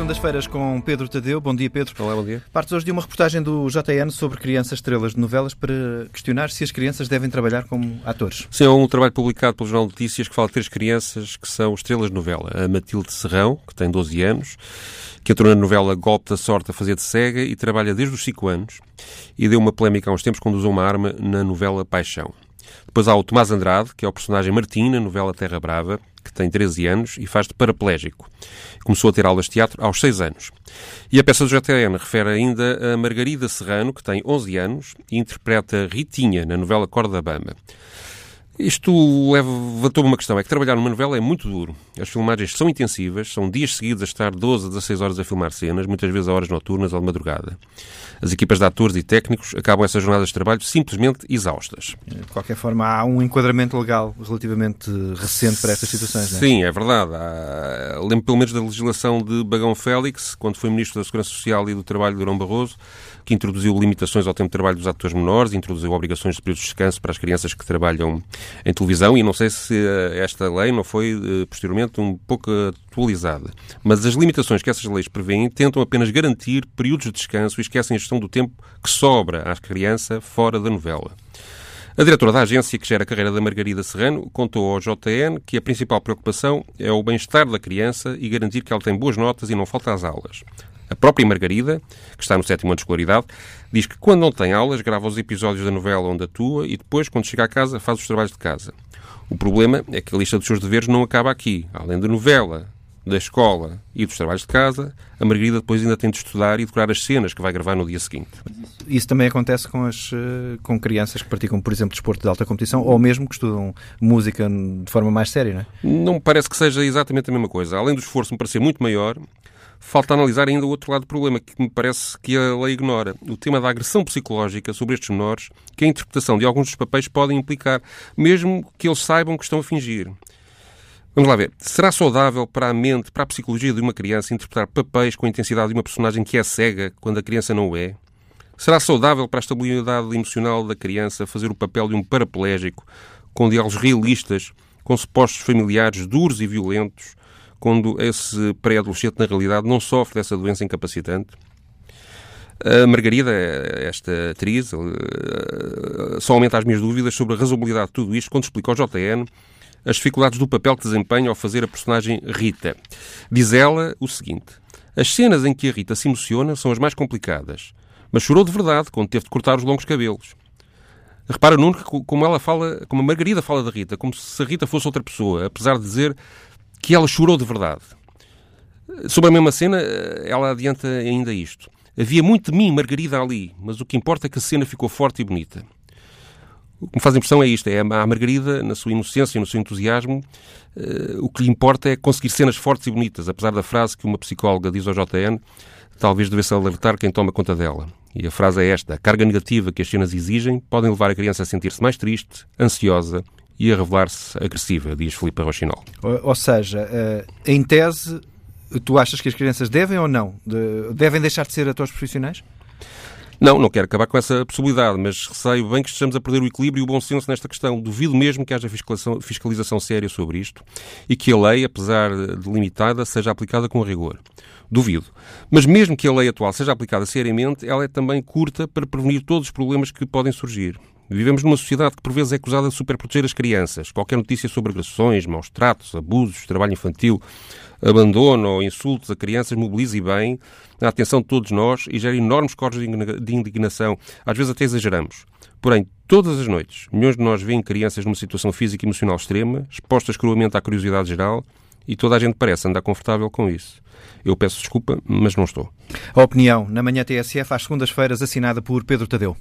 segundas-feiras com Pedro Tadeu. Bom dia, Pedro. Olá, bom dia. Partes hoje de uma reportagem do JN sobre crianças estrelas de novelas para questionar se as crianças devem trabalhar como atores. Sim, é um trabalho publicado pelo Jornal de Notícias que fala de três crianças que são estrelas de novela. A Matilde Serrão, que tem 12 anos, que entrou na novela Golpe da Sorte a fazer de cega e trabalha desde os 5 anos e deu uma polémica há uns tempos quando usou uma arma na novela Paixão. Depois há o Tomás Andrade, que é o personagem Martim na novela Terra Brava, que tem 13 anos e faz de paraplégico. Começou a ter aulas de teatro aos 6 anos. E a peça do JTN refere ainda a Margarida Serrano, que tem 11 anos e interpreta Ritinha na novela Corda Bamba. Isto levantou-me uma questão, é que trabalhar numa novela é muito duro. As filmagens são intensivas, são dias seguidos a estar 12 a 16 horas a filmar cenas, muitas vezes a horas noturnas ou de madrugada. As equipas de atores e técnicos acabam essas jornadas de trabalho simplesmente exaustas. De qualquer forma, há um enquadramento legal relativamente recente para estas situações, não é? Sim, é verdade. Há... Lembro pelo menos da legislação de Bagão Félix, quando foi Ministro da Segurança Social e do Trabalho de Durão Barroso, que introduziu limitações ao tempo de trabalho dos atores menores, introduziu obrigações de períodos de descanso para as crianças que trabalham em televisão e não sei se eh, esta lei não foi eh, posteriormente um pouco atualizada. Mas as limitações que essas leis prevêem tentam apenas garantir períodos de descanso e esquecem a gestão do tempo que sobra à criança fora da novela. A diretora da agência que gera a carreira da Margarida Serrano contou ao JN que a principal preocupação é o bem-estar da criança e garantir que ela tem boas notas e não falta às aulas. A própria Margarida, que está no sétimo ano de escolaridade, diz que quando não tem aulas, grava os episódios da novela onde atua e depois, quando chega a casa, faz os trabalhos de casa. O problema é que a lista dos seus deveres não acaba aqui. Além da novela, da escola e dos trabalhos de casa, a Margarida depois ainda tem de estudar e decorar as cenas que vai gravar no dia seguinte. Isso também acontece com, as, eh, com crianças que praticam, por exemplo, desporto de alta competição ou mesmo que estudam música de forma mais séria, não é? Não me parece que seja exatamente a mesma coisa. Além do esforço me parecer muito maior, falta analisar ainda o outro lado do problema, que me parece que a lei ignora. O tema da agressão psicológica sobre estes menores, que a interpretação de alguns dos papéis podem implicar, mesmo que eles saibam que estão a fingir. Vamos lá ver. Será saudável para a mente, para a psicologia de uma criança, interpretar papéis com a intensidade de uma personagem que é cega quando a criança não o é? Será saudável para a estabilidade emocional da criança fazer o papel de um paraplégico, com diálogos realistas, com supostos familiares duros e violentos, quando esse pré-adolescente, na realidade, não sofre dessa doença incapacitante. A Margarida, esta atriz, eh, só aumenta as minhas dúvidas sobre a razoabilidade de tudo isto quando explica ao JN as dificuldades do papel que desempenha ao fazer a personagem Rita. Diz ela o seguinte: As cenas em que a Rita se emociona são as mais complicadas, mas chorou de verdade quando teve de cortar os longos cabelos. Repara, Nuno, como ela fala, como a Margarida fala da Rita, como se a Rita fosse outra pessoa, apesar de dizer que ela chorou de verdade. Sobre a mesma cena, ela adianta ainda isto. Havia muito de mim, Margarida, ali, mas o que importa é que a cena ficou forte e bonita. O que me faz impressão é isto: é a Margarida, na sua inocência e no seu entusiasmo, uh, o que lhe importa é conseguir cenas fortes e bonitas, apesar da frase que uma psicóloga diz ao JN, talvez devesse alertar quem toma conta dela. E a frase é esta: a carga negativa que as cenas exigem podem levar a criança a sentir-se mais triste, ansiosa e a revelar-se agressiva, diz Filipe Rochinol. Ou, seja, uh, em tese, tu achas que as crianças devem ou não? De, devem deixar de ser atores profissionais? Não, não quero acabar com essa possibilidade, mas receio bem que estejamos a perder o equilíbrio e o bom senso nesta questão. Duvido mesmo que haja fiscalização, fiscalização séria sobre isto e que a lei, apesar de limitada, seja aplicada com rigor. Duvido. Mas mesmo que a lei atual seja aplicada seriamente, ela é também curta para prevenir todos os problemas que podem surgir. Vivemos numa sociedade que por vezes é acusada de superproteger as crianças. Qualquer notícia sobre agressões, maus tratos, abusos, trabalho infantil, abandono ou insultos a crianças mobiliza e bem a atenção de todos nós e gera enormes corpos de indignação. Às vezes até exageramos. Porém, todas as noites, milhões de nós veem crianças numa situação física e emocional extrema, expostas cruamente à curiosidade geral, e toda a gente parece andar confortável com isso. Eu peço desculpa, mas não estou. A opinião na manhã TSF às segundas-feiras, assinada por Pedro Tadeu.